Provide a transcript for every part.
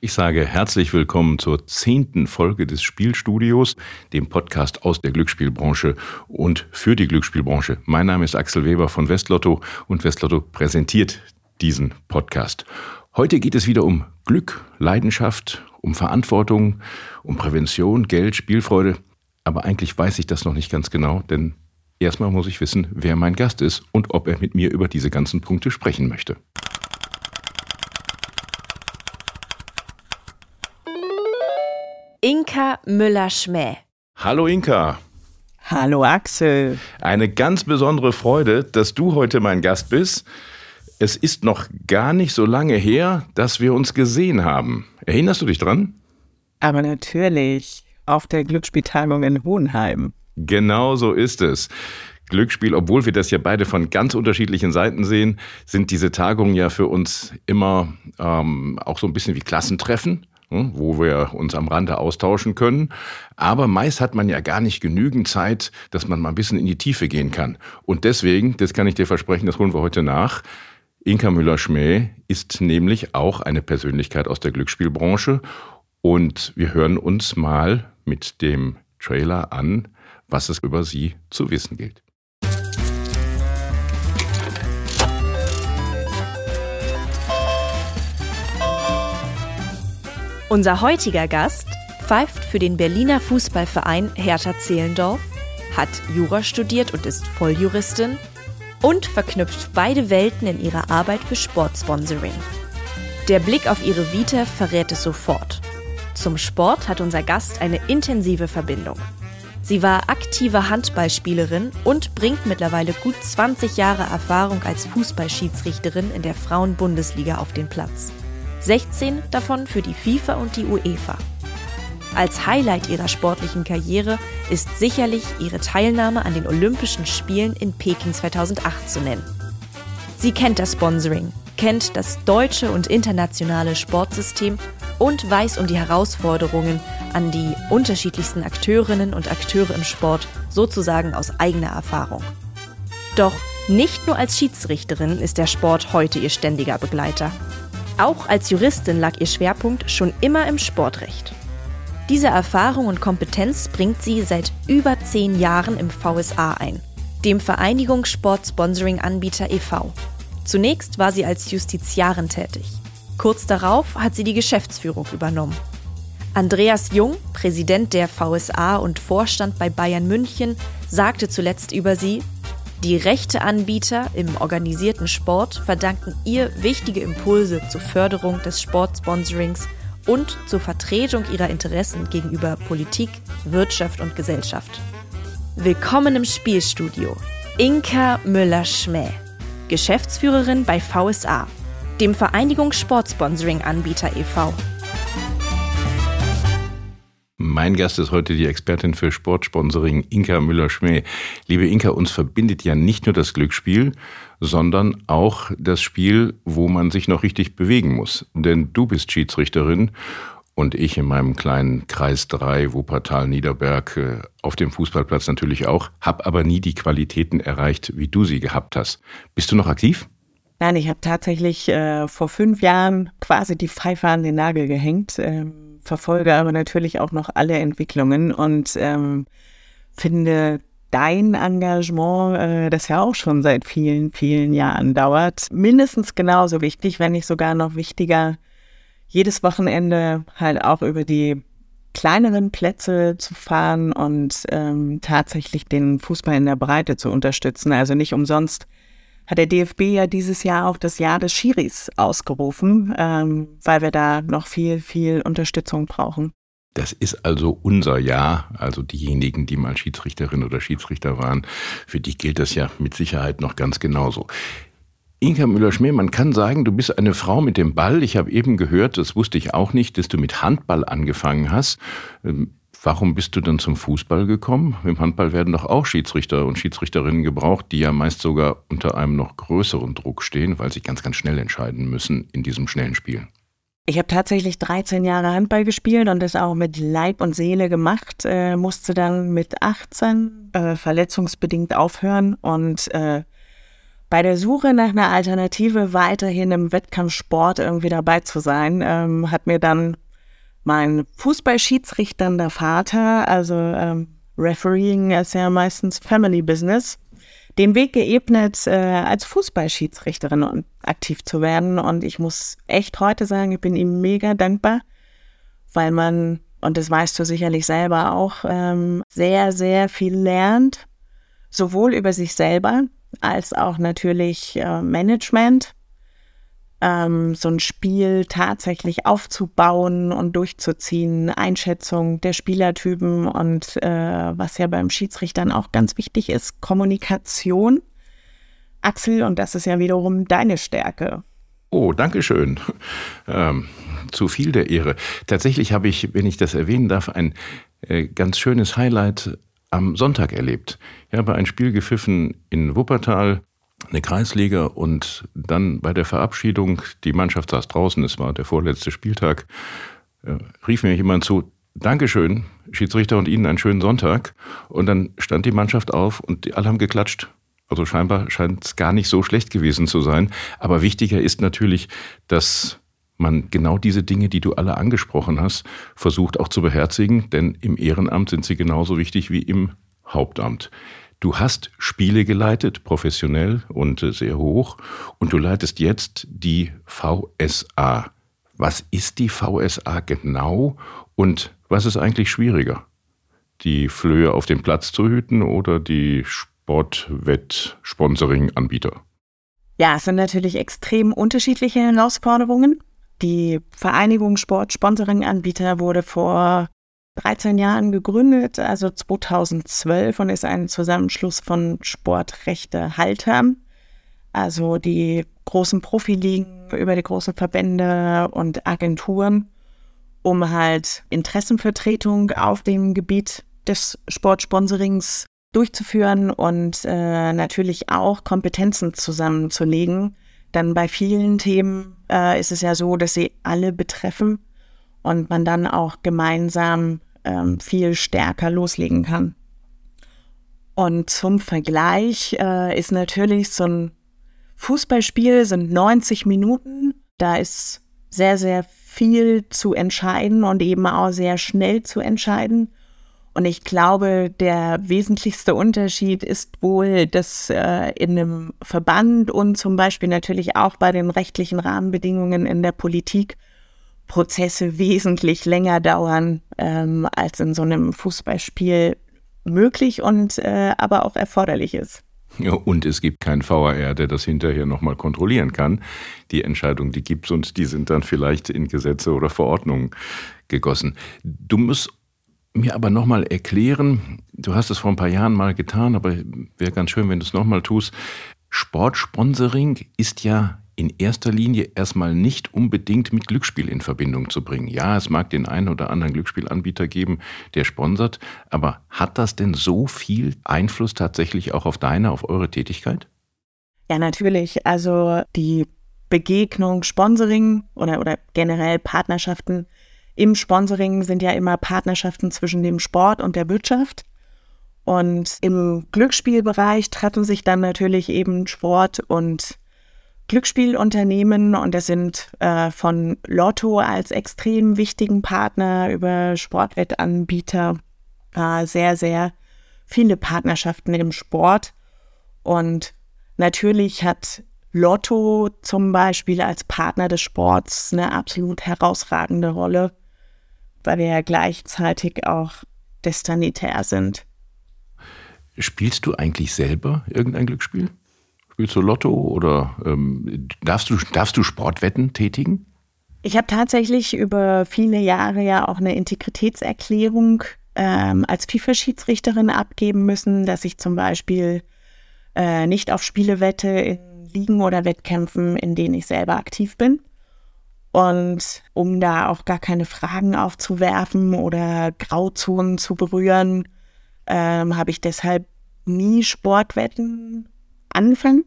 Ich sage herzlich willkommen zur zehnten Folge des Spielstudios, dem Podcast aus der Glücksspielbranche und für die Glücksspielbranche. Mein Name ist Axel Weber von Westlotto und Westlotto präsentiert diesen Podcast. Heute geht es wieder um Glück, Leidenschaft, um Verantwortung, um Prävention, Geld, Spielfreude. Aber eigentlich weiß ich das noch nicht ganz genau, denn erstmal muss ich wissen, wer mein Gast ist und ob er mit mir über diese ganzen Punkte sprechen möchte. Inka Müller-Schmäh. Hallo Inka. Hallo Axel. Eine ganz besondere Freude, dass du heute mein Gast bist. Es ist noch gar nicht so lange her, dass wir uns gesehen haben. Erinnerst du dich dran? Aber natürlich, auf der Glücksspieltagung in Hohenheim. Genau so ist es. Glücksspiel, obwohl wir das ja beide von ganz unterschiedlichen Seiten sehen, sind diese Tagungen ja für uns immer ähm, auch so ein bisschen wie Klassentreffen wo wir uns am Rande austauschen können. Aber meist hat man ja gar nicht genügend Zeit, dass man mal ein bisschen in die Tiefe gehen kann. Und deswegen, das kann ich dir versprechen, das holen wir heute nach. Inka Müller-Schmäh ist nämlich auch eine Persönlichkeit aus der Glücksspielbranche. Und wir hören uns mal mit dem Trailer an, was es über sie zu wissen gilt. Unser heutiger Gast pfeift für den Berliner Fußballverein Hertha Zehlendorf, hat Jura studiert und ist Volljuristin und verknüpft beide Welten in ihrer Arbeit für Sportsponsoring. Der Blick auf ihre Vita verrät es sofort. Zum Sport hat unser Gast eine intensive Verbindung. Sie war aktive Handballspielerin und bringt mittlerweile gut 20 Jahre Erfahrung als Fußballschiedsrichterin in der Frauenbundesliga auf den Platz. 16 davon für die FIFA und die UEFA. Als Highlight ihrer sportlichen Karriere ist sicherlich ihre Teilnahme an den Olympischen Spielen in Peking 2008 zu nennen. Sie kennt das Sponsoring, kennt das deutsche und internationale Sportsystem und weiß um die Herausforderungen an die unterschiedlichsten Akteurinnen und Akteure im Sport sozusagen aus eigener Erfahrung. Doch nicht nur als Schiedsrichterin ist der Sport heute ihr ständiger Begleiter. Auch als Juristin lag ihr Schwerpunkt schon immer im Sportrecht. Diese Erfahrung und Kompetenz bringt sie seit über zehn Jahren im VSA ein, dem Vereinigung Sport Sponsoring Anbieter e.V. Zunächst war sie als Justiziarin tätig. Kurz darauf hat sie die Geschäftsführung übernommen. Andreas Jung, Präsident der VSA und Vorstand bei Bayern München, sagte zuletzt über sie, die Rechteanbieter im organisierten Sport verdanken ihr wichtige Impulse zur Förderung des Sportsponsorings und zur Vertretung ihrer Interessen gegenüber Politik, Wirtschaft und Gesellschaft. Willkommen im Spielstudio. Inka Müller-Schmäh, Geschäftsführerin bei VSA, dem Vereinigung Sportsponsoring Anbieter e.V. Mein Gast ist heute die Expertin für Sportsponsoring Inka Müller-Schmäh. Liebe Inka, uns verbindet ja nicht nur das Glücksspiel, sondern auch das Spiel, wo man sich noch richtig bewegen muss. Denn du bist Schiedsrichterin und ich in meinem kleinen Kreis 3, Wuppertal, Niederberg, äh, auf dem Fußballplatz natürlich auch, habe aber nie die Qualitäten erreicht, wie du sie gehabt hast. Bist du noch aktiv? Nein, ich habe tatsächlich äh, vor fünf Jahren quasi die Pfeife an den Nagel gehängt. Ähm verfolge aber natürlich auch noch alle Entwicklungen und ähm, finde dein Engagement, äh, das ja auch schon seit vielen, vielen Jahren dauert, mindestens genauso wichtig, wenn nicht sogar noch wichtiger, jedes Wochenende halt auch über die kleineren Plätze zu fahren und ähm, tatsächlich den Fußball in der Breite zu unterstützen. Also nicht umsonst hat der DFB ja dieses Jahr auch das Jahr des Schiris ausgerufen, ähm, weil wir da noch viel, viel Unterstützung brauchen. Das ist also unser Jahr, also diejenigen, die mal Schiedsrichterin oder Schiedsrichter waren, für die gilt das ja mit Sicherheit noch ganz genauso. Inka Müller-Schmäh, man kann sagen, du bist eine Frau mit dem Ball. Ich habe eben gehört, das wusste ich auch nicht, dass du mit Handball angefangen hast. Warum bist du dann zum Fußball gekommen? Im Handball werden doch auch Schiedsrichter und Schiedsrichterinnen gebraucht, die ja meist sogar unter einem noch größeren Druck stehen, weil sie ganz, ganz schnell entscheiden müssen in diesem schnellen Spiel. Ich habe tatsächlich 13 Jahre Handball gespielt und das auch mit Leib und Seele gemacht. Äh, musste dann mit 18 äh, verletzungsbedingt aufhören und äh, bei der Suche nach einer Alternative weiterhin im Wettkampfsport irgendwie dabei zu sein, ähm, hat mir dann mein Fußballschiedsrichternder Vater, also ähm, Refereeing ist ja meistens Family Business, den Weg geebnet, äh, als Fußballschiedsrichterin aktiv zu werden. Und ich muss echt heute sagen, ich bin ihm mega dankbar, weil man, und das weißt du sicherlich selber auch, ähm, sehr, sehr viel lernt, sowohl über sich selber, als auch natürlich äh, Management, ähm, so ein Spiel tatsächlich aufzubauen und durchzuziehen, Einschätzung der Spielertypen und äh, was ja beim Schiedsrichtern auch ganz wichtig ist, Kommunikation. Axel, und das ist ja wiederum deine Stärke. Oh, danke schön. Ähm, zu viel der Ehre. Tatsächlich habe ich, wenn ich das erwähnen darf, ein äh, ganz schönes Highlight am Sonntag erlebt. Ich habe ein Spiel gepfiffen in Wuppertal, eine Kreisliga und dann bei der Verabschiedung, die Mannschaft saß draußen, es war der vorletzte Spieltag, äh, rief mir jemand zu, Dankeschön, Schiedsrichter und Ihnen einen schönen Sonntag. Und dann stand die Mannschaft auf und die, alle haben geklatscht. Also scheinbar scheint es gar nicht so schlecht gewesen zu sein. Aber wichtiger ist natürlich, dass man genau diese Dinge, die du alle angesprochen hast, versucht auch zu beherzigen, denn im Ehrenamt sind sie genauso wichtig wie im Hauptamt. Du hast Spiele geleitet, professionell und äh, sehr hoch, und du leitest jetzt die VSA. Was ist die VSA genau und was ist eigentlich schwieriger? Die Flöhe auf dem Platz zu hüten oder die Sportwett-Sponsoring-Anbieter? Ja, es sind natürlich extrem unterschiedliche Herausforderungen. Die Vereinigung Sport Sponsoring Anbieter wurde vor 13 Jahren gegründet, also 2012 und ist ein Zusammenschluss von Sportrechtehaltern, also die großen Profiligen über die großen Verbände und Agenturen, um halt Interessenvertretung auf dem Gebiet des Sportsponsorings durchzuführen und äh, natürlich auch Kompetenzen zusammenzulegen, dann bei vielen Themen äh, ist es ja so, dass sie alle betreffen und man dann auch gemeinsam ähm, viel stärker loslegen kann. Und zum Vergleich äh, ist natürlich so ein Fußballspiel sind 90 Minuten. Da ist sehr, sehr viel zu entscheiden und eben auch sehr schnell zu entscheiden. Und ich glaube, der wesentlichste Unterschied ist wohl, dass äh, in einem Verband und zum Beispiel natürlich auch bei den rechtlichen Rahmenbedingungen in der Politik Prozesse wesentlich länger dauern ähm, als in so einem Fußballspiel möglich und äh, aber auch erforderlich ist. Ja, und es gibt keinen VAR, der das hinterher nochmal kontrollieren kann. Die Entscheidung, die gibt es und die sind dann vielleicht in Gesetze oder Verordnungen gegossen. Du musst mir aber nochmal erklären, du hast es vor ein paar Jahren mal getan, aber wäre ganz schön, wenn du es nochmal tust. Sportsponsoring ist ja in erster Linie erstmal nicht unbedingt mit Glücksspiel in Verbindung zu bringen. Ja, es mag den einen oder anderen Glücksspielanbieter geben, der sponsert, aber hat das denn so viel Einfluss tatsächlich auch auf deine, auf eure Tätigkeit? Ja, natürlich. Also die Begegnung Sponsoring oder, oder generell Partnerschaften im Sponsoring sind ja immer Partnerschaften zwischen dem Sport und der Wirtschaft. Und im Glücksspielbereich treffen sich dann natürlich eben Sport und Glücksspielunternehmen und das sind äh, von Lotto als extrem wichtigen Partner über Sportwettanbieter äh, sehr, sehr viele Partnerschaften im Sport. Und natürlich hat Lotto zum Beispiel als Partner des Sports eine absolut herausragende Rolle weil wir ja gleichzeitig auch destanitär sind. Spielst du eigentlich selber irgendein Glücksspiel? Spielst du Lotto oder ähm, darfst, du, darfst du Sportwetten tätigen? Ich habe tatsächlich über viele Jahre ja auch eine Integritätserklärung ähm, als FIFA-Schiedsrichterin abgeben müssen, dass ich zum Beispiel äh, nicht auf Spiele wette in Ligen oder Wettkämpfen, in denen ich selber aktiv bin. Und um da auch gar keine Fragen aufzuwerfen oder Grauzonen zu berühren, ähm, habe ich deshalb nie Sportwetten angefangen.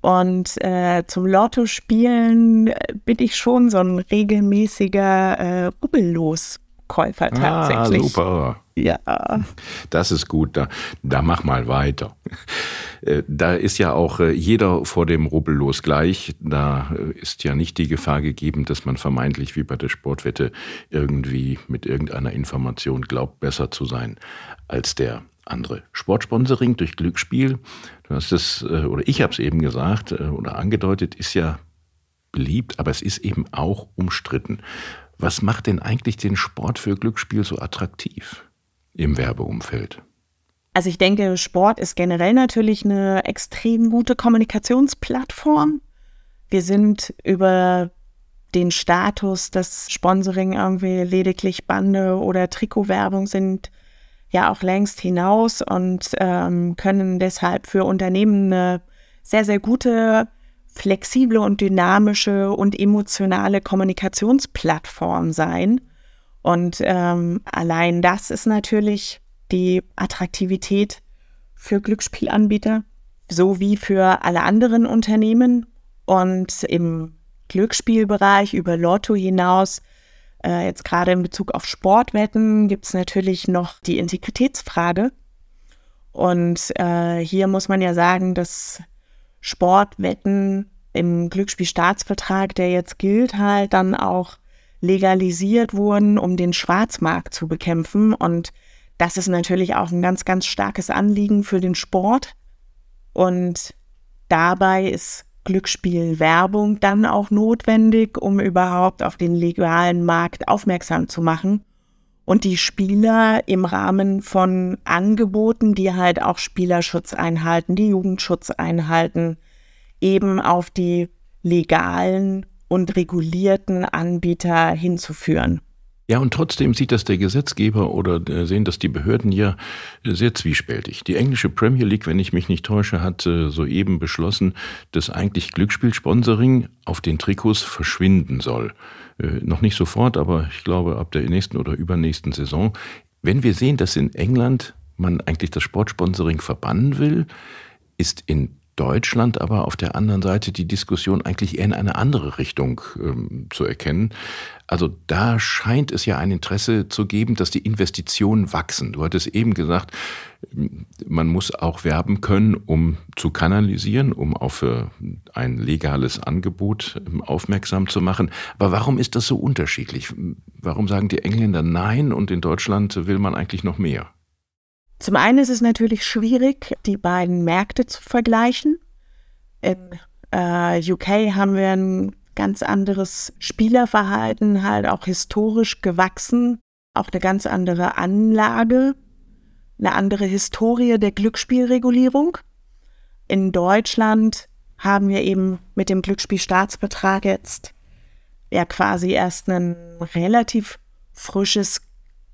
Und äh, zum Lotto-Spielen äh, bin ich schon so ein regelmäßiger äh, Rubbellos-Käufer ah, tatsächlich. Ah, super. Ja. Das ist gut, da, da mach mal weiter. Äh, da ist ja auch äh, jeder vor dem Rubbellos gleich. Da ist ja nicht die Gefahr gegeben, dass man vermeintlich wie bei der Sportwette irgendwie mit irgendeiner Information glaubt, besser zu sein als der andere. Sportsponsoring durch Glücksspiel, du hast es, äh, oder ich habe es eben gesagt äh, oder angedeutet, ist ja beliebt, aber es ist eben auch umstritten. Was macht denn eigentlich den Sport für Glücksspiel so attraktiv im Werbeumfeld? Also ich denke, Sport ist generell natürlich eine extrem gute Kommunikationsplattform. Wir sind über den Status, dass Sponsoring irgendwie lediglich Bande oder Trikotwerbung sind, ja auch längst hinaus und ähm, können deshalb für Unternehmen eine sehr, sehr gute, flexible und dynamische und emotionale Kommunikationsplattform sein. Und ähm, allein das ist natürlich die Attraktivität für Glücksspielanbieter sowie für alle anderen Unternehmen. Und im Glücksspielbereich über Lotto hinaus äh, jetzt gerade in Bezug auf Sportwetten gibt es natürlich noch die Integritätsfrage. Und äh, hier muss man ja sagen, dass Sportwetten im Glücksspielstaatsvertrag, der jetzt gilt, halt dann auch legalisiert wurden, um den Schwarzmarkt zu bekämpfen. Und das ist natürlich auch ein ganz, ganz starkes Anliegen für den Sport. Und dabei ist Glücksspielwerbung dann auch notwendig, um überhaupt auf den legalen Markt aufmerksam zu machen. Und die Spieler im Rahmen von Angeboten, die halt auch Spielerschutz einhalten, die Jugendschutz einhalten, eben auf die legalen und regulierten Anbieter hinzuführen. Ja, und trotzdem sieht das der Gesetzgeber oder äh, sehen das die Behörden ja äh, sehr zwiespältig. Die englische Premier League, wenn ich mich nicht täusche, hat äh, soeben beschlossen, dass eigentlich Glücksspielsponsoring auf den Trikots verschwinden soll. Noch nicht sofort, aber ich glaube ab der nächsten oder übernächsten Saison. Wenn wir sehen, dass in England man eigentlich das Sportsponsoring verbannen will, ist in Deutschland aber auf der anderen Seite die Diskussion eigentlich eher in eine andere Richtung ähm, zu erkennen. Also da scheint es ja ein Interesse zu geben, dass die Investitionen wachsen. Du hattest eben gesagt, man muss auch werben können, um zu kanalisieren, um auf ein legales Angebot ähm, aufmerksam zu machen. Aber warum ist das so unterschiedlich? Warum sagen die Engländer Nein und in Deutschland will man eigentlich noch mehr? Zum einen ist es natürlich schwierig, die beiden Märkte zu vergleichen. In äh, UK haben wir ein ganz anderes Spielerverhalten, halt auch historisch gewachsen, auch eine ganz andere Anlage, eine andere Historie der Glücksspielregulierung. In Deutschland haben wir eben mit dem Glücksspielstaatsvertrag jetzt ja quasi erst ein relativ frisches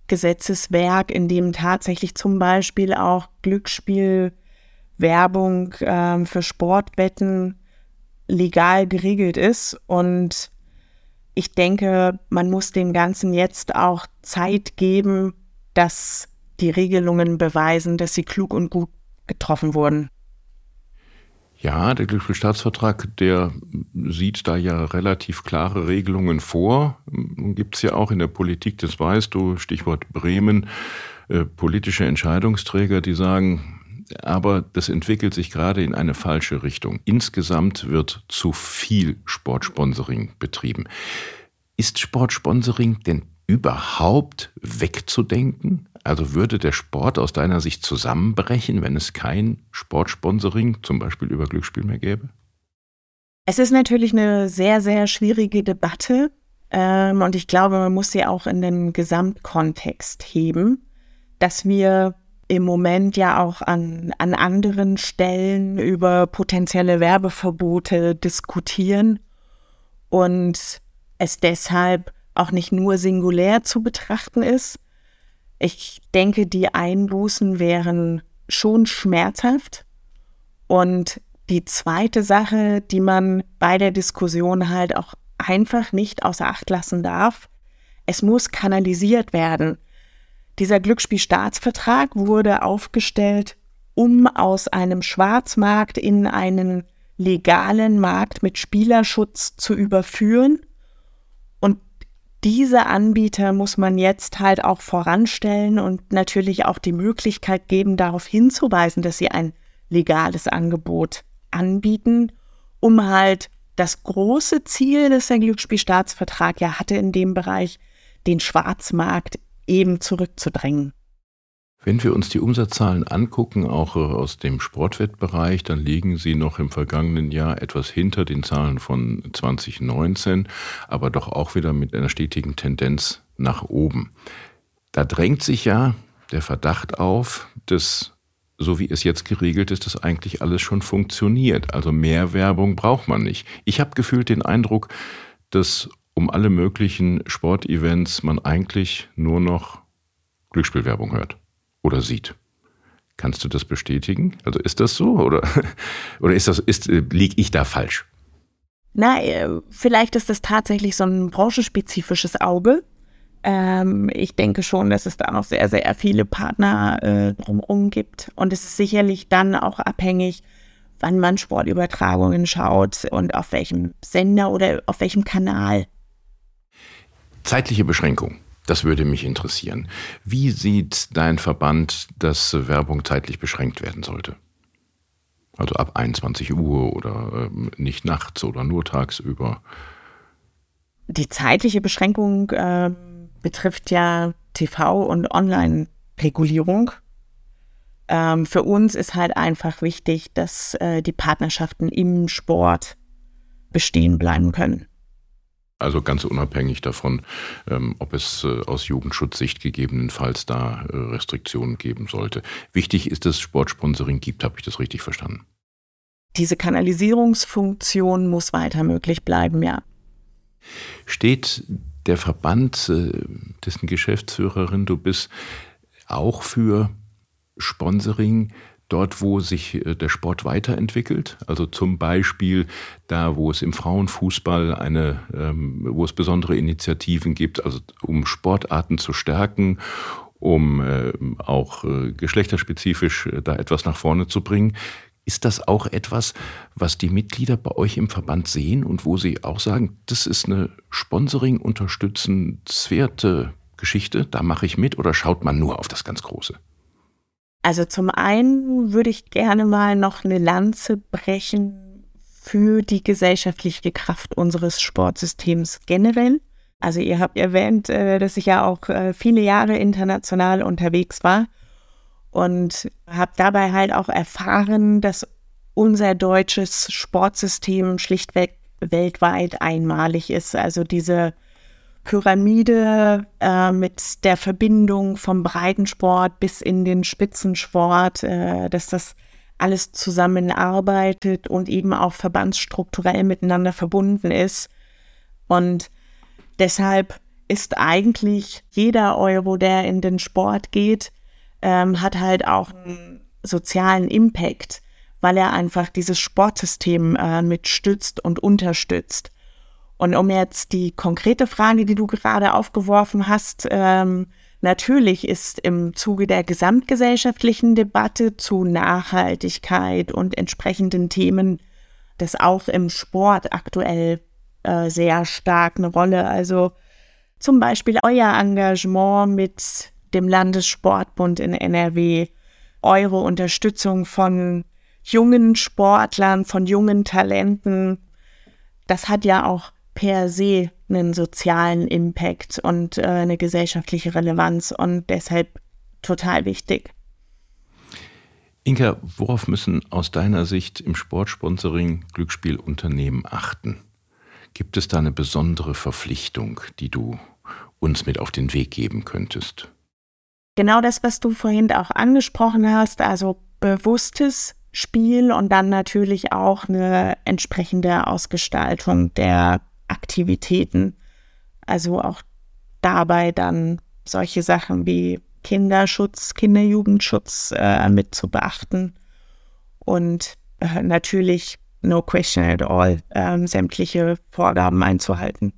Gesetzeswerk, in dem tatsächlich zum Beispiel auch Glücksspielwerbung äh, für Sportwetten legal geregelt ist. Und ich denke, man muss dem Ganzen jetzt auch Zeit geben, dass die Regelungen beweisen, dass sie klug und gut getroffen wurden. Ja, der Glücksspielstaatsvertrag, der sieht da ja relativ klare Regelungen vor. Gibt es ja auch in der Politik, das weißt du, Stichwort Bremen, äh, politische Entscheidungsträger, die sagen, aber das entwickelt sich gerade in eine falsche Richtung. Insgesamt wird zu viel Sportsponsoring betrieben. Ist Sportsponsoring denn überhaupt wegzudenken? Also würde der Sport aus deiner Sicht zusammenbrechen, wenn es kein Sportsponsoring, zum Beispiel über Glücksspiel mehr gäbe? Es ist natürlich eine sehr, sehr schwierige Debatte. Ähm, und ich glaube, man muss sie auch in den Gesamtkontext heben, dass wir im Moment ja auch an, an anderen Stellen über potenzielle Werbeverbote diskutieren und es deshalb auch nicht nur singulär zu betrachten ist, ich denke, die Einbußen wären schon schmerzhaft und die zweite Sache, die man bei der Diskussion halt auch einfach nicht außer Acht lassen darf, es muss kanalisiert werden. Dieser Glücksspielstaatsvertrag wurde aufgestellt, um aus einem Schwarzmarkt in einen legalen Markt mit Spielerschutz zu überführen. Diese Anbieter muss man jetzt halt auch voranstellen und natürlich auch die Möglichkeit geben, darauf hinzuweisen, dass sie ein legales Angebot anbieten, um halt das große Ziel, das der Glücksspielstaatsvertrag ja hatte in dem Bereich, den Schwarzmarkt eben zurückzudrängen. Wenn wir uns die Umsatzzahlen angucken, auch äh, aus dem Sportwettbereich, dann liegen sie noch im vergangenen Jahr etwas hinter den Zahlen von 2019, aber doch auch wieder mit einer stetigen Tendenz nach oben. Da drängt sich ja der Verdacht auf, dass so wie es jetzt geregelt ist, das eigentlich alles schon funktioniert. Also mehr Werbung braucht man nicht. Ich habe gefühlt den Eindruck, dass um alle möglichen Sportevents man eigentlich nur noch Glücksspielwerbung hört oder sieht. Kannst du das bestätigen? Also ist das so oder, oder ist das, ist, liege ich da falsch? Na, äh, vielleicht ist das tatsächlich so ein branchenspezifisches Auge. Ähm, ich denke schon, dass es da noch sehr, sehr viele Partner äh, drumherum gibt. Und es ist sicherlich dann auch abhängig, wann man Sportübertragungen schaut und auf welchem Sender oder auf welchem Kanal. Zeitliche Beschränkung. Das würde mich interessieren. Wie sieht dein Verband, dass Werbung zeitlich beschränkt werden sollte? Also ab 21 Uhr oder ähm, nicht nachts oder nur tagsüber? Die zeitliche Beschränkung äh, betrifft ja TV- und Online-Regulierung. Ähm, für uns ist halt einfach wichtig, dass äh, die Partnerschaften im Sport bestehen bleiben können. Also ganz unabhängig davon, ähm, ob es äh, aus Jugendschutzsicht gegebenenfalls da äh, Restriktionen geben sollte. Wichtig ist, dass es Sportsponsoring gibt, habe ich das richtig verstanden? Diese Kanalisierungsfunktion muss weiter möglich bleiben, ja. Steht der Verband, äh, dessen Geschäftsführerin du bist, auch für Sponsoring dort, wo sich äh, der Sport weiterentwickelt. Also zum Beispiel da, wo es im Frauenfußball eine, ähm, wo es besondere Initiativen gibt, also um Sportarten zu stärken, um äh, auch äh, geschlechterspezifisch da etwas nach vorne zu bringen. Ist das auch etwas, was die Mitglieder bei euch im Verband sehen und wo sie auch sagen, das ist eine Sponsoring-unterstützenswerte Geschichte, da mache ich mit oder schaut man nur auf das ganz Große? Also zum einen würde ich gerne mal noch eine Lanze brechen für die gesellschaftliche Kraft unseres Sportsystems generell. Also ihr habt erwähnt, äh, dass ich ja auch äh, viele Jahre international unterwegs war und habe dabei halt auch erfahren, dass unser deutsches Sportsystem schlichtweg weltweit einmalig ist. Also diese Pyramide äh, mit der Verbindung vom Breitensport bis in den Spitzensport, äh, dass das alles zusammenarbeitet und eben auch verbandsstrukturell miteinander verbunden ist. Und deshalb ist eigentlich jeder Euro, der in den Sport geht, ähm, hat halt auch einen sozialen Impact, weil er einfach dieses Sportsystem äh, mitstützt und unterstützt. Und um jetzt die konkrete Frage, die du gerade aufgeworfen hast, ähm, natürlich ist im Zuge der gesamtgesellschaftlichen Debatte zu Nachhaltigkeit und entsprechenden Themen das auch im Sport aktuell äh, sehr stark eine Rolle. Also zum Beispiel euer Engagement mit dem Landessportbund in NRW, eure Unterstützung von jungen Sportlern, von jungen Talenten. Das hat ja auch per se einen sozialen Impact und äh, eine gesellschaftliche Relevanz und deshalb total wichtig. Inka, worauf müssen aus deiner Sicht im Sportsponsoring Glücksspielunternehmen achten? Gibt es da eine besondere Verpflichtung, die du uns mit auf den Weg geben könntest? Genau das, was du vorhin auch angesprochen hast, also bewusstes Spiel und dann natürlich auch eine entsprechende Ausgestaltung der Aktivitäten. Also auch dabei dann solche Sachen wie Kinderschutz, Kinderjugendschutz äh, mit zu beachten und äh, natürlich no question at all, ähm, sämtliche Vorgaben einzuhalten.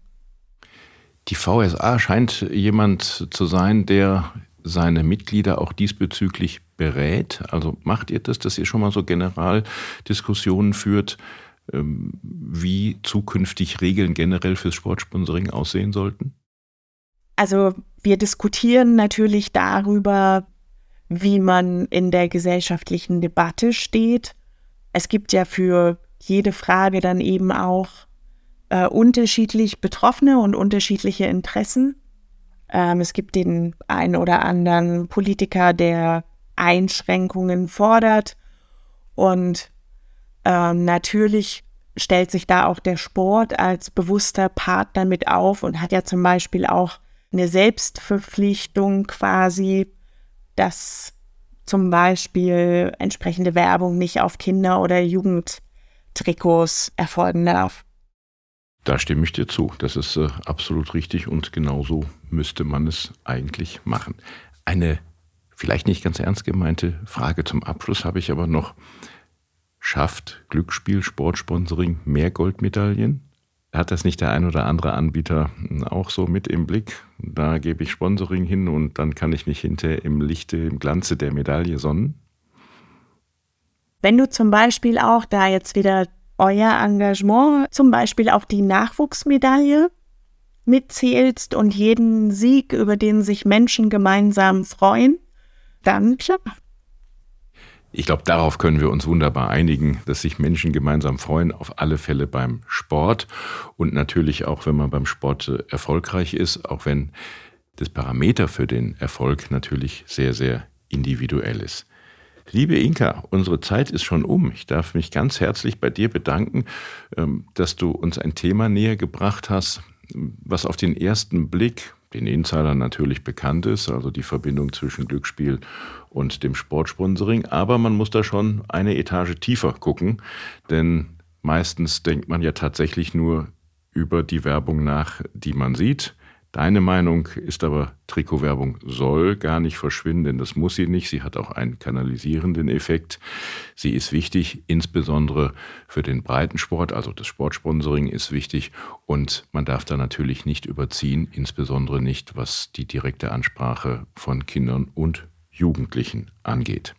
Die VSA scheint jemand zu sein, der seine Mitglieder auch diesbezüglich berät. Also macht ihr das, dass ihr schon mal so Generaldiskussionen führt, wie zukünftig Regeln generell fürs Sportsponsoring aussehen sollten? Also wir diskutieren natürlich darüber, wie man in der gesellschaftlichen Debatte steht. Es gibt ja für jede Frage dann eben auch äh, unterschiedlich Betroffene und unterschiedliche Interessen. Ähm, es gibt den einen oder anderen Politiker, der Einschränkungen fordert. Und ähm, natürlich stellt sich da auch der Sport als bewusster Partner mit auf und hat ja zum Beispiel auch eine Selbstverpflichtung quasi, dass zum Beispiel entsprechende Werbung nicht auf Kinder- oder Jugendtrikots erfolgen darf. Da stimme ich dir zu. Das ist äh, absolut richtig und genauso müsste man es eigentlich machen. Eine vielleicht nicht ganz ernst gemeinte Frage zum Abschluss habe ich aber noch. Schafft Glücksspiel, Sportsponsoring mehr Goldmedaillen? Hat das nicht der ein oder andere Anbieter auch so mit im Blick? Da gebe ich Sponsoring hin und dann kann ich mich hinterher im Lichte, im Glanze der Medaille sonnen? Wenn du zum Beispiel auch da jetzt wieder euer Engagement, zum Beispiel auch die Nachwuchsmedaille mitzählst und jeden Sieg, über den sich Menschen gemeinsam freuen, dann klar. Ich glaube, darauf können wir uns wunderbar einigen, dass sich Menschen gemeinsam freuen, auf alle Fälle beim Sport und natürlich auch, wenn man beim Sport äh, erfolgreich ist, auch wenn das Parameter für den Erfolg natürlich sehr, sehr individuell ist. Liebe Inka, unsere Zeit ist schon um. Ich darf mich ganz herzlich bei dir bedanken, ähm, dass du uns ein Thema näher gebracht hast, was auf den ersten Blick den Insidern natürlich bekannt ist, also die Verbindung zwischen Glücksspiel und dem Sportsponsoring. Aber man muss da schon eine Etage tiefer gucken, denn meistens denkt man ja tatsächlich nur über die Werbung nach, die man sieht. Deine Meinung ist aber, Trikotwerbung soll gar nicht verschwinden, denn das muss sie nicht. Sie hat auch einen kanalisierenden Effekt. Sie ist wichtig, insbesondere für den Breitensport, also das Sportsponsoring ist wichtig und man darf da natürlich nicht überziehen, insbesondere nicht, was die direkte Ansprache von Kindern und Jugendlichen angeht.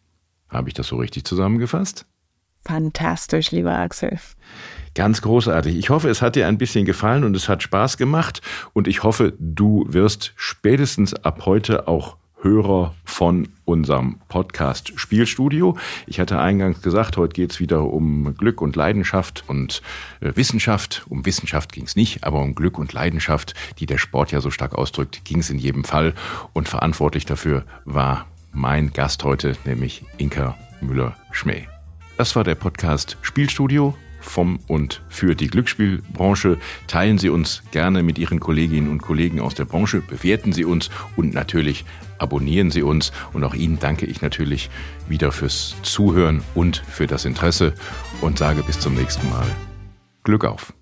Habe ich das so richtig zusammengefasst? Fantastisch, lieber Axel. Ganz großartig. Ich hoffe, es hat dir ein bisschen gefallen und es hat Spaß gemacht. Und ich hoffe, du wirst spätestens ab heute auch Hörer von unserem Podcast Spielstudio. Ich hatte eingangs gesagt, heute geht es wieder um Glück und Leidenschaft und äh, Wissenschaft. Um Wissenschaft ging es nicht, aber um Glück und Leidenschaft, die der Sport ja so stark ausdrückt, ging es in jedem Fall. Und verantwortlich dafür war mein Gast heute, nämlich Inka Müller-Schmäh. Das war der Podcast Spielstudio vom und für die Glücksspielbranche. Teilen Sie uns gerne mit Ihren Kolleginnen und Kollegen aus der Branche, bewerten Sie uns und natürlich abonnieren Sie uns. Und auch Ihnen danke ich natürlich wieder fürs Zuhören und für das Interesse und sage bis zum nächsten Mal. Glück auf!